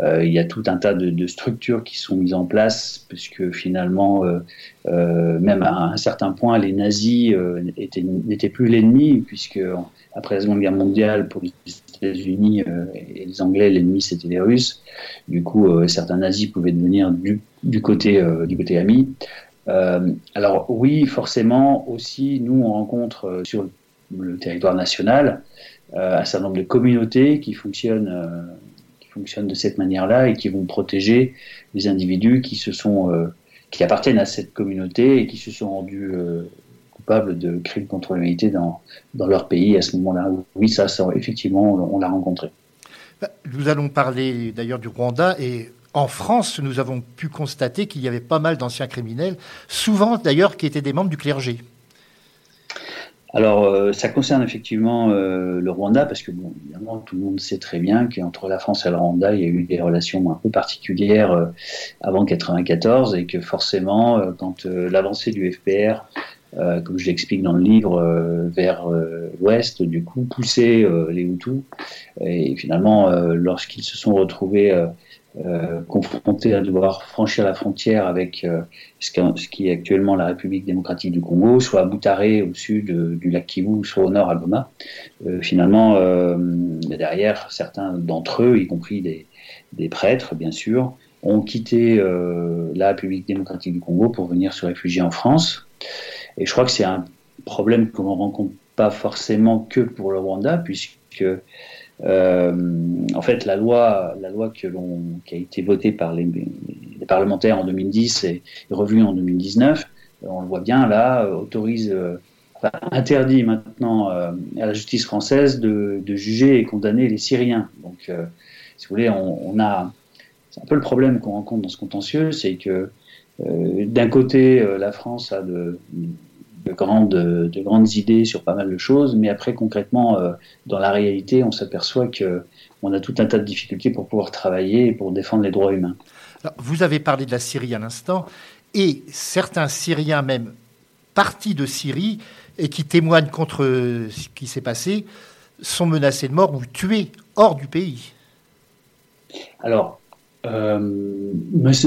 euh, il y a tout un tas de, structures qui sont mises en place, puisque finalement, euh, euh, même à un certain point, les nazis n'étaient plus l'ennemi, puisque après la Seconde Guerre mondiale, pour États-Unis et les Anglais, l'ennemi c'était les Russes. Du coup, certains nazis pouvaient devenir du, du côté du côté ami. Euh, alors oui, forcément aussi, nous on rencontre euh, sur le territoire national euh, un certain nombre de communautés qui fonctionnent, euh, qui fonctionnent de cette manière-là et qui vont protéger les individus qui se sont, euh, qui appartiennent à cette communauté et qui se sont rendus coupables de crimes contre l'humanité dans, dans leur pays à ce moment-là. Oui, ça, ça effectivement, on, on l'a rencontré. Bah, nous allons parler d'ailleurs du Rwanda et en France, nous avons pu constater qu'il y avait pas mal d'anciens criminels, souvent d'ailleurs qui étaient des membres du clergé. Alors, euh, ça concerne effectivement euh, le Rwanda, parce que, bon, évidemment, tout le monde sait très bien qu'entre la France et le Rwanda, il y a eu des relations un peu particulières euh, avant 1994, et que forcément, euh, quand l'avancée du FPR, euh, comme je l'explique dans le livre, vers l'ouest, du coup, poussait les Hutus, et finalement, lorsqu'ils se sont retrouvés euh, confrontés à devoir franchir la frontière avec euh, ce, qui est actuellement la République démocratique du Congo, soit à Boutaré au sud euh, du lac Kivu, soit au nord à Goma. Euh, finalement, derrière, certains d'entre eux, y compris des, des, prêtres, bien sûr, ont quitté la République démocratique du Congo pour venir se réfugier en France. Et je crois que c'est un problème que l'on rencontre pas forcément que pour le Rwanda, puisque euh, en fait, la loi, la loi qui a été votée par les, parlementaires en 2010 et revue en 2019, on le voit bien là, autorise, euh, interdit maintenant euh, à la justice française de, juger et condamner les Syriens. Donc, si vous voulez, on a c'est un peu le problème qu'on rencontre dans ce contentieux, c'est que d'un côté, la France a de, de grandes, de grandes idées sur pas mal de choses, mais après concrètement, euh, dans la réalité, on s'aperçoit que on a tout un tas de difficultés pour pouvoir travailler et pour défendre les droits humains. vous avez parlé de la Syrie à l'instant, et certains Syriens même partis de Syrie et qui témoignent contre ce qui s'est passé sont menacés de mort ou tués hors du pays. Alors, euh,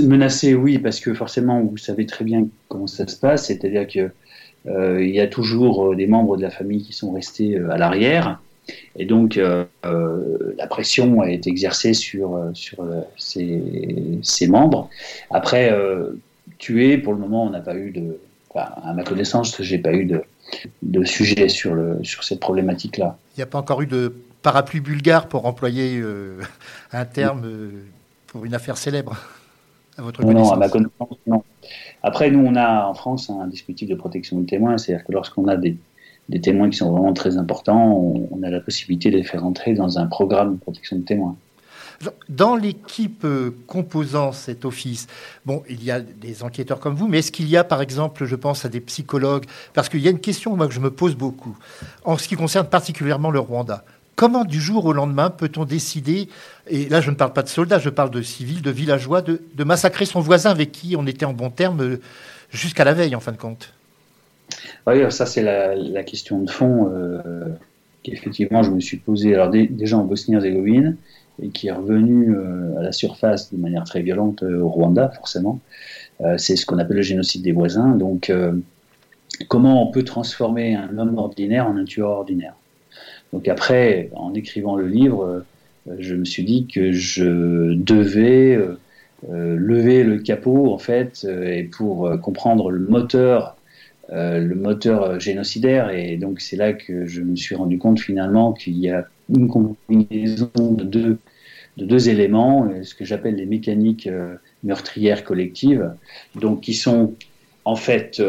menacés, oui, parce que forcément, vous savez très bien comment ça se passe, c'est-à-dire que il y a toujours euh, des membres de la famille qui sont restés euh, à l'arrière. Et donc, la pression est exercée sur, sur ces, membres. Après, tuer, pour le moment, on n'a pas eu de. à ma connaissance, j'ai pas eu de, de sujet sur, le, sur cette problématique-là. Il n'y a pas encore eu de parapluie bulgare pour employer un terme pour une affaire célèbre à votre connaissance Non, à ma connaissance, non. Après, nous, on a en France un dispositif de protection de témoins, c'est-à-dire que lorsqu'on a des, témoins qui sont vraiment très importants, on, a la possibilité de les faire entrer dans un programme de protection de témoins. Dans l'équipe euh, composant cet office, bon, il y a des enquêteurs comme vous, mais est-ce qu'il y a, par exemple, je pense à des psychologues? Parce qu'il y a une question que je me pose beaucoup, en ce qui concerne particulièrement le Rwanda. Comment du jour au lendemain peut-on décider, et là je ne parle pas de soldats, je parle de civils, de villageois, de, massacrer son voisin avec qui on était en bon terme euh, jusqu'à la veille en fin de compte? Oui, ça c'est la, question de fond euh, qu'effectivement je me suis posée alors, déjà en Bosnie-Herzégovine et qui est revenu euh, à la surface de manière très violente au Rwanda forcément. c'est ce qu'on appelle le génocide des voisins. Donc comment on peut transformer un homme ordinaire en un tueur ordinaire? Donc après, en écrivant le livre, euh, je me suis dit que je devais euh, euh, lever le capot en fait et pour comprendre le moteur le moteur génocidaire. Et donc c'est là que je me suis rendu compte finalement qu'il y a une combinaison de deux, de deux éléments, ce que j'appelle les mécaniques meurtrières collectives, donc qui sont en fait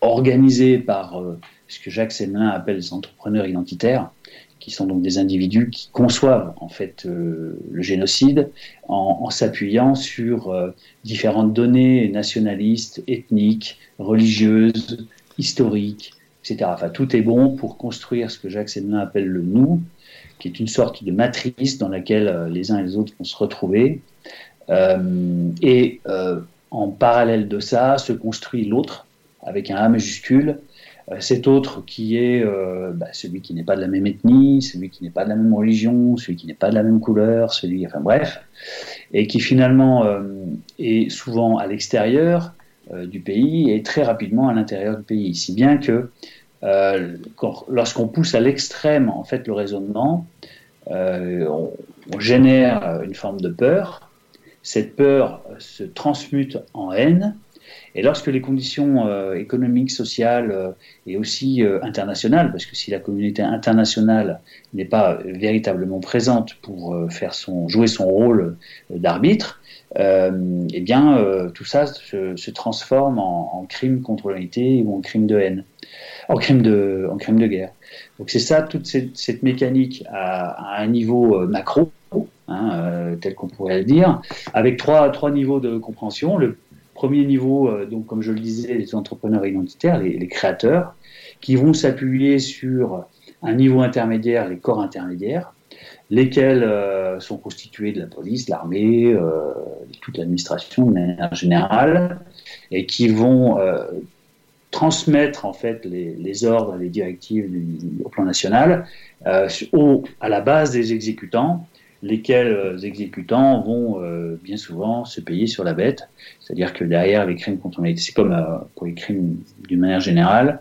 organisées par ce que Jacques Semelin appelle les entrepreneurs identitaires, qui sont donc des individus qui conçoivent en fait euh, le génocide en, s'appuyant sur euh, différentes données nationalistes, ethniques, religieuses, historiques, etc. Enfin, tout est bon pour construire ce que Jacques Semelin appelle le nous, qui est une sorte de matrice dans laquelle euh, les uns et les autres vont se retrouver. et en parallèle de ça se construit l'autre avec un A majuscule euh, cet autre qui est euh, bah, celui qui n'est pas de la même ethnie, celui qui n'est pas de la même religion, celui qui n'est pas de la même couleur, celui, enfin bref, et qui finalement euh, est souvent à l'extérieur du pays et très rapidement à l'intérieur du pays, si bien que lorsqu'on pousse à l'extrême en fait le raisonnement, on, on, génère une forme de peur. Cette peur se transmute en haine et lorsque les conditions euh, économiques, sociales euh, et aussi euh, internationales, parce que si la communauté internationale n'est pas véritablement présente pour faire son, jouer son rôle d'arbitre, eh bien tout ça se, transforme en, crime contre l'humanité ou en crime de haine, en crime de, en crime de guerre. Donc c'est ça, toute cette, mécanique à, à, un niveau macro, hein, tel qu'on pourrait le dire, avec trois, trois niveaux de compréhension. Le Premier niveau, euh, donc comme je le disais, les entrepreneurs identitaires, les, créateurs, qui vont s'appuyer sur un niveau intermédiaire, les corps intermédiaires, lesquels euh, sont constitués de la police, l'armée, euh, toute l'administration de manière générale, et qui vont transmettre en fait les, ordres, les directives au plan national à la base des exécutants, lesquels euh, exécutants vont euh, bien souvent se payer sur la bête. C'est-à-dire que derrière les crimes contre l'humanité, c'est comme euh, pour les crimes d'une manière générale,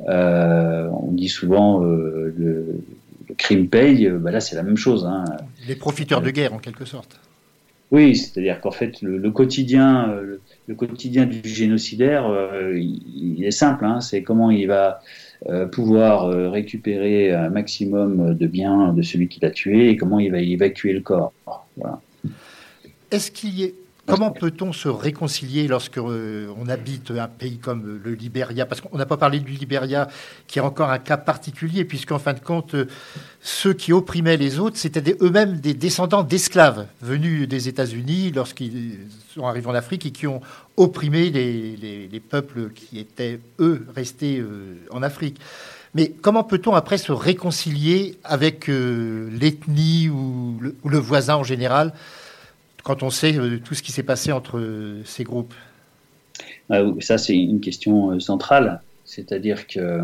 on dit souvent le, le, crime paye, bah là c'est la même chose. Hein. Les profiteurs de guerre en quelque sorte. Oui, c'est-à-dire qu'en fait le, quotidien, le, quotidien du génocidaire, il, est simple. Hein. c'est comment il va euh, pouvoir euh, récupérer un maximum de biens de celui qui l'a tué et comment il va évacuer le corps. Est-ce qu'il y comment peut-on se réconcilier lorsque euh, on habite un pays comme le Libéria Parce qu'on n'a pas parlé du Libéria, qui est encore un cas particulier, puisqu'en fin de compte, euh, ceux qui opprimaient les autres, c'était eux-mêmes des descendants d'esclaves venus des États-Unis lorsqu'ils sont arrivés en Afrique et qui ont opprimé les, peuples qui étaient, eux, restés en Afrique. Mais comment peut-on après se réconcilier avec euh, l'ethnie ou, le, voisin en général quand on sait euh, tout ce qui s'est passé entre euh, ces groupes ah Ça, c'est une question centrale. C'est-à-dire que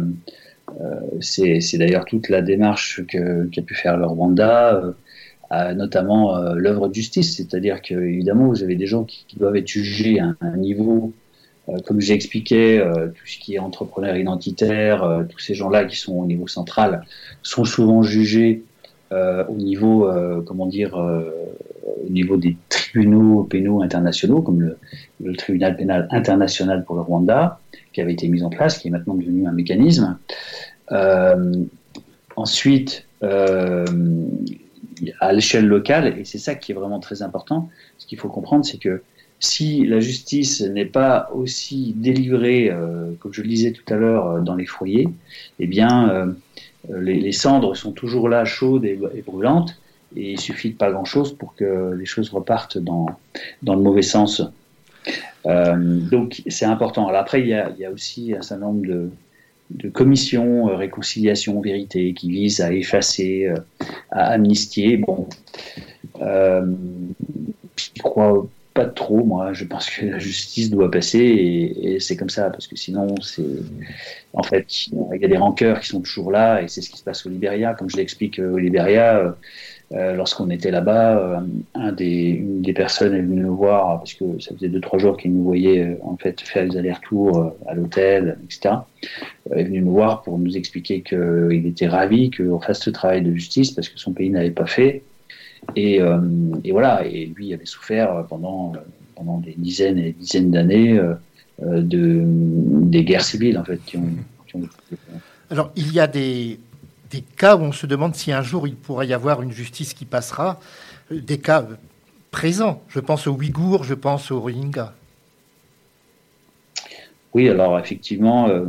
c'est d'ailleurs toute la démarche qu'a pu faire le Rwanda, notamment l'œuvre de justice. C'est-à-dire qu'évidemment, vous avez des gens qui, doivent être jugés à un niveau euh, comme j'ai expliqué, euh, tout ce qui est entrepreneur identitaire, euh, tous ces gens-là qui sont au niveau central sont souvent jugés au niveau, comment dire, au niveau des tribunaux pénaux internationaux, comme le, tribunal pénal international pour le Rwanda, qui avait été mis en place, qui est maintenant devenu un mécanisme. ensuite, à l'échelle locale, et c'est ça qui est vraiment très important, ce qu'il faut comprendre, c'est que si la justice n'est pas aussi délivrée, euh, comme je le disais tout à l'heure, euh, dans les foyers, eh bien, euh, les, cendres sont toujours là, chaudes et, brûlantes, et il suffit de pas grand-chose pour que les choses repartent dans, dans le mauvais sens. donc, c'est important. Après, il y, a, aussi un certain nombre de, commissions, réconciliation, vérité, qui visent à effacer, à amnistier. Bon, je crois pas trop, moi. Je pense que la justice doit passer et, c'est comme ça, parce que sinon, c'est. En fait, il y a des rancœurs qui sont toujours là et c'est ce qui se passe au Libéria. Comme je l'explique euh, au Libéria, euh, euh, lorsqu'on était là-bas, des, une des personnes est venue nous voir, parce que ça faisait deux, trois jours qu'il nous voyait en fait faire les allers-retours à l'hôtel, etc. est venu nous voir pour nous expliquer qu'il était ravi qu'on fasse ce travail de justice parce que son pays n'avait pas fait euh, et, voilà, et lui avait souffert pendant, des dizaines et des dizaines d'années euh, de, des guerres civiles, en fait, Alors, il y a des, des cas où on se demande si un jour il pourrait y avoir une justice qui passera, des cas présents. Je pense aux Ouïghours, je pense aux Rohingyas. Oui, alors effectivement, euh,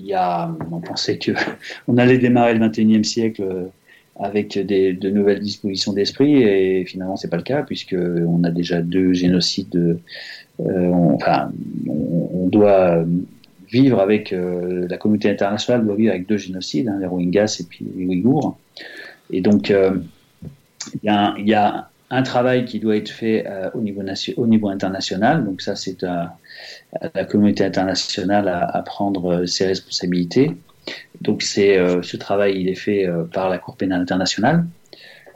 on pensait que *laughs* on allait démarrer le 21e siècle avec de nouvelles dispositions d'esprit et finalement c'est pas le cas puisque on a déjà deux génocides. Euh, enfin, on, doit vivre avec euh, la communauté internationale doit vivre avec deux génocides, hein, les Rohingyas et puis les Ouïghours. Et donc euh, il y, a, un travail qui doit être fait au, niveau au niveau international. Donc ça c'est à, la communauté internationale à, prendre ses responsabilités. Donc euh, ce travail, il est fait euh, par la Cour pénale internationale,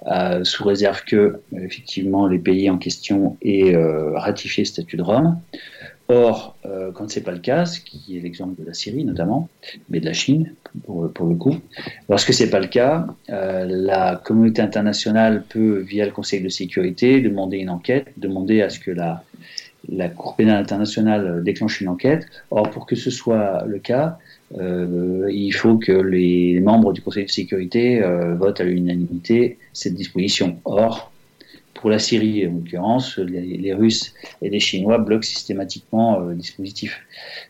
euh, sous réserve que effectivement les pays en question aient ratifié le statut de Rome. Or, quand c'est pas le cas, ce qui est l'exemple de la Syrie notamment, mais de la Chine pour, pour le coup, lorsque c'est pas le cas, la communauté internationale peut, via le Conseil de sécurité, demander une enquête, demander à ce que la, la Cour pénale internationale déclenche une enquête. Or, pour que ce soit le cas, euh, il faut que les membres du Conseil de sécurité euh, votent à l'unanimité cette disposition. Or, pour la Syrie, en l'occurrence, les, Russes et les Chinois bloquent systématiquement euh, le dispositif.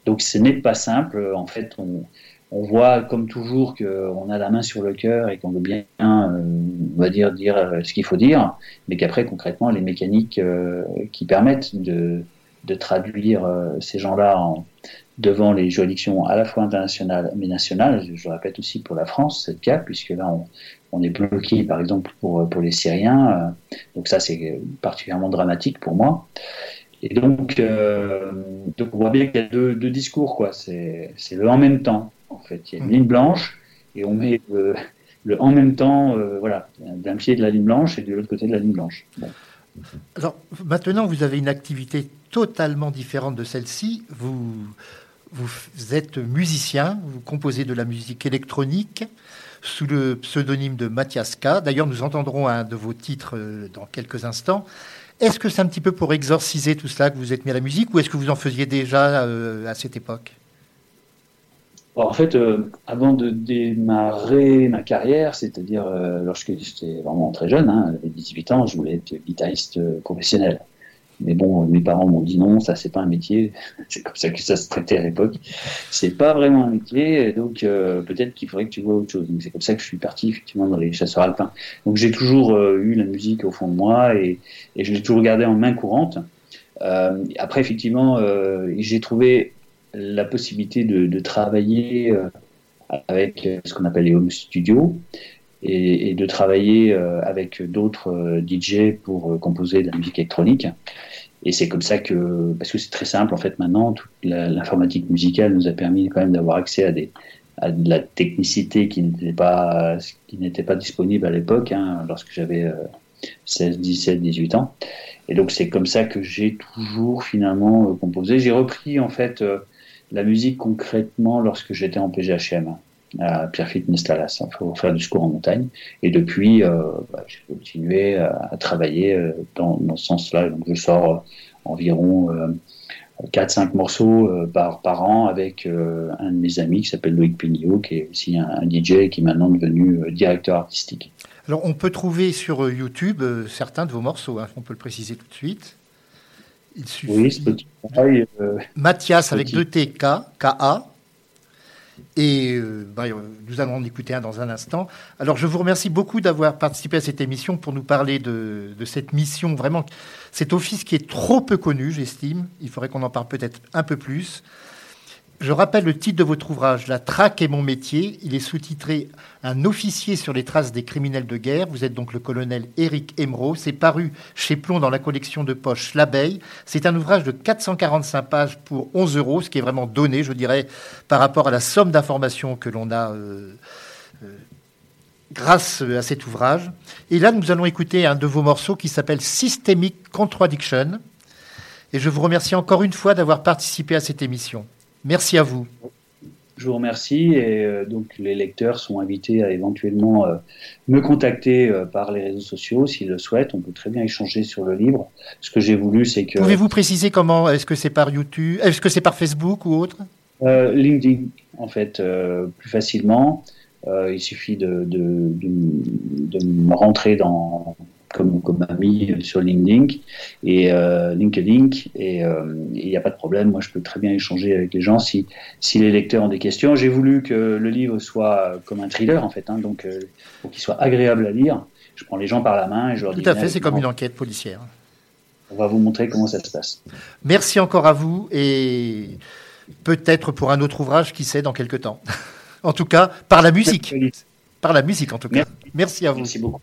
Donc ce n'est pas simple. En fait, on, voit comme toujours qu'on a la main sur le cœur et qu'on veut bien, on va dire, dire ce qu'il faut dire, mais qu'après, concrètement, les mécaniques qui permettent de traduire ces gens-là en, devant les juridictions à la fois internationales mais nationales. Je, répète aussi pour la France, c'est le cas, puisque là, on, on, est bloqué, par exemple, pour, pour les Syriens. Euh, donc ça, c'est particulièrement dramatique pour moi. Et donc, euh, donc on voit bien qu'il y a deux, deux discours, quoi. C'est le en même temps, en fait. Il y a une ligne blanche et on met le, le en même temps, euh, voilà, d'un pied de la ligne blanche et de l'autre côté de la ligne blanche. Alors maintenant, vous avez une activité totalement différente de celle-ci. Vous, vous êtes musicien, vous composez de la musique électronique sous le pseudonyme de Mathias K. D'ailleurs, nous entendrons un de vos titres euh, dans quelques instants. Est-ce que c'est un petit peu pour exorciser tout cela que vous êtes mis à la musique ou est-ce que vous en faisiez déjà euh, à cette époque? En fait, euh, avant de démarrer ma carrière, c'est-à-dire lorsque j'étais vraiment très jeune, hein, j'avais 18 ans, je voulais être guitariste professionnel. Mais bon, mes parents m'ont dit non, ça c'est pas un métier. *laughs* C'est comme ça que ça se traitait à l'époque. C'est pas vraiment un métier, donc euh, peut-être qu'il faudrait que tu vois autre chose. C'est comme ça que je suis parti effectivement dans les chasseurs alpins. Donc j'ai toujours euh, eu la musique au fond de moi et, je l'ai toujours gardée en main courante. Euh, après effectivement, j'ai trouvé la possibilité de travailler avec ce qu'on appelle les home studios et, de travailler euh, avec d'autres euh, DJ pour euh, composer de la musique électronique. Et c'est comme ça que, parce que c'est très simple en fait maintenant, toute l'informatique musicale nous a permis quand même d'avoir accès à de la technicité qui n'était pas qui n'était pas disponible à l'époque, hein, lorsque j'avais 16, 17, 18 ans. Et donc c'est comme ça que j'ai toujours finalement composé. J'ai repris en fait la musique concrètement lorsque j'étais en PGHM à Pierrefitte Nestalas pour faire du secours en montagne. Et depuis, euh, bah, j'ai continué à, travailler euh, dans, dans, ce sens-là. Donc je sors euh, environ 4-5 morceaux par, par an avec un de mes amis qui s'appelle Loïc Pignot, qui est aussi un, DJ qui est maintenant devenu directeur artistique. Alors on peut trouver sur YouTube certains de vos morceaux, hein, on peut le préciser tout de suite. Il suffit. Oui. Mathias avec deux T, K, K-A, et euh, bah, nous allons en écouter un dans un instant. Alors, je vous remercie beaucoup d'avoir participé à cette émission pour nous parler de, cette mission, vraiment, cet office qui est trop peu connu, j'estime. Il faudrait qu'on en parle peut-être un peu plus. Je rappelle le titre de votre ouvrage, La traque est mon métier. Il est sous-titré Un officier sur les traces des criminels de guerre. Vous êtes donc le colonel Éric Emeraude. C'est paru chez Plomb dans la collection de poche L'Abeille. C'est un ouvrage de 445 pages pour 11 euros, ce qui est vraiment donné, je dirais, par rapport à la somme d'informations que l'on a euh, euh, grâce à cet ouvrage. Et là, nous allons écouter un de vos morceaux qui s'appelle Systemic Contradiction. Et je vous remercie encore une fois d'avoir participé à cette émission. Merci à vous. Je vous remercie et euh, donc les lecteurs sont invités à éventuellement euh, me contacter euh, par les réseaux sociaux s'ils le souhaitent. On peut très bien échanger sur le livre. Ce que j'ai voulu, c'est que. Pouvez-vous préciser comment Est-ce que c'est par YouTube Est-ce que c'est par Facebook ou autre? LinkedIn, en fait, plus facilement. il suffit de, de, de, me rentrer dans, comme, comme ami sur LinkedIn et euh, LinkedIn et euh, il n'y a pas de problème. Moi, je peux très bien échanger avec les gens si, si les lecteurs ont des questions. J'ai voulu que le livre soit comme un thriller en fait, hein, donc euh, pour qu'il soit agréable à lire. Je prends les gens par la main et je leur dis. Tout à fait, c'est comme une enquête policière. On va vous montrer comment ça se passe. Merci encore à vous et peut-être pour un autre ouvrage, qui sait, dans quelques temps. *laughs* en tout cas, par la musique. Par la musique, en tout cas. Merci à vous. Merci beaucoup.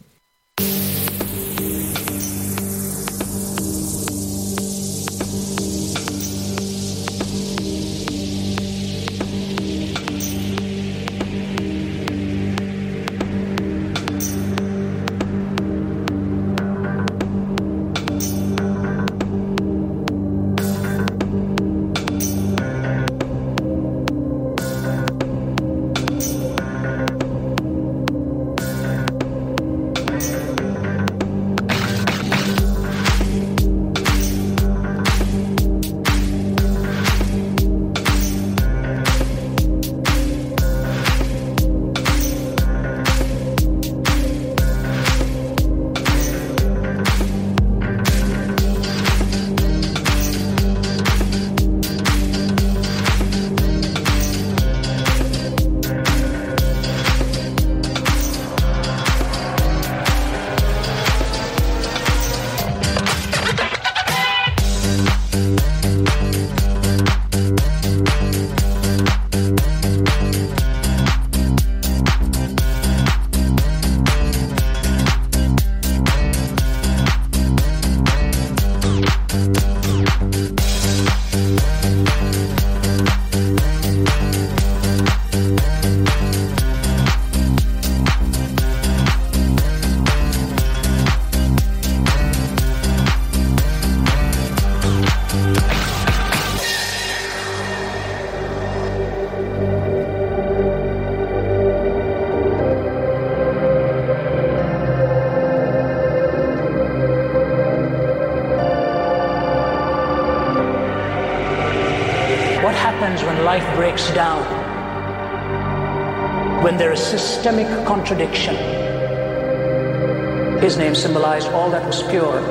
All that was pure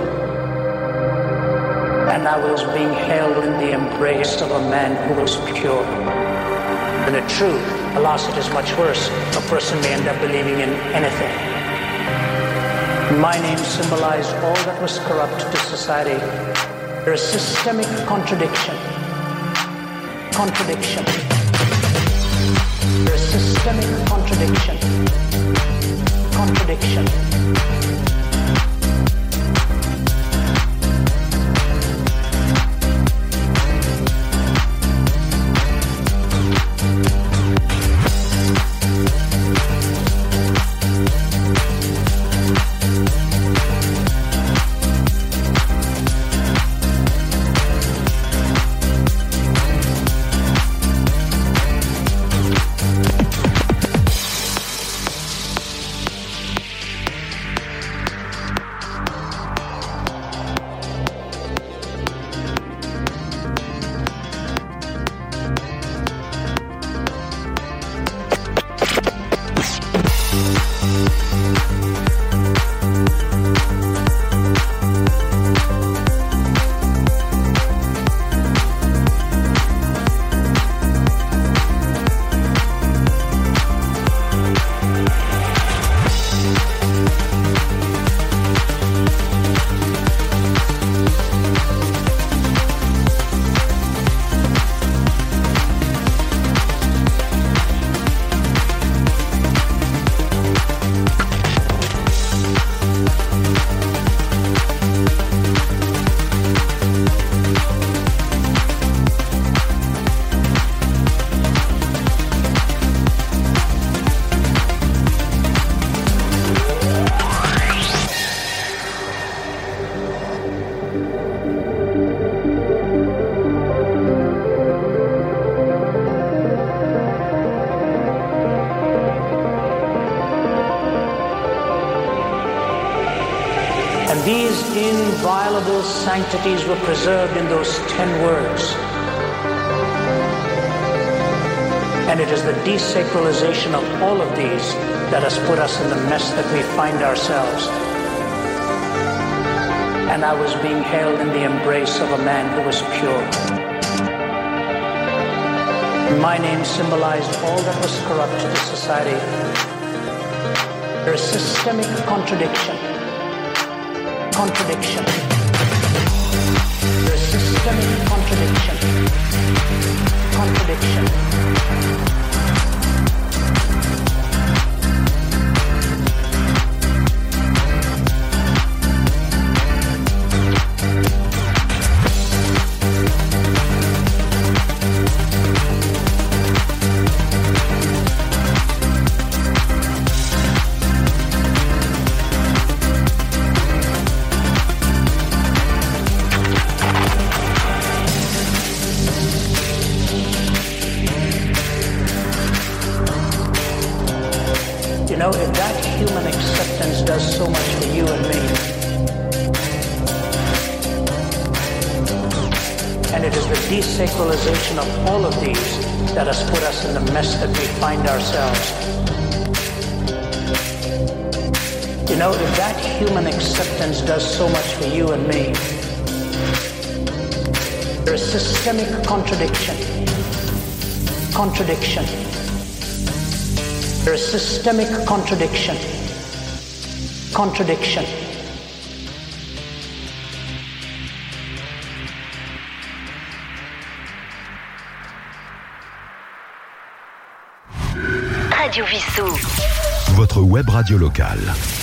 and I was being held in the embrace of a man who was pure. And the truth, alas, it is much worse. A person may end up believing in anything. My name symbolized all that was corrupt to society. There is systemic contradiction. Contradiction. There is systemic contradiction. Contradiction. Sanctities were preserved in those ten words. And it is the desacralization of all of these that has put us in the mess that we find ourselves. And I was being held in the embrace of a man who was pure. My name symbolized all that was corrupt to the society. There is systemic contradiction. Contradiction The systemic contradiction. Contradiction. Contradiction. There is systemic contradiction. Contradiction. Votre web radio locale.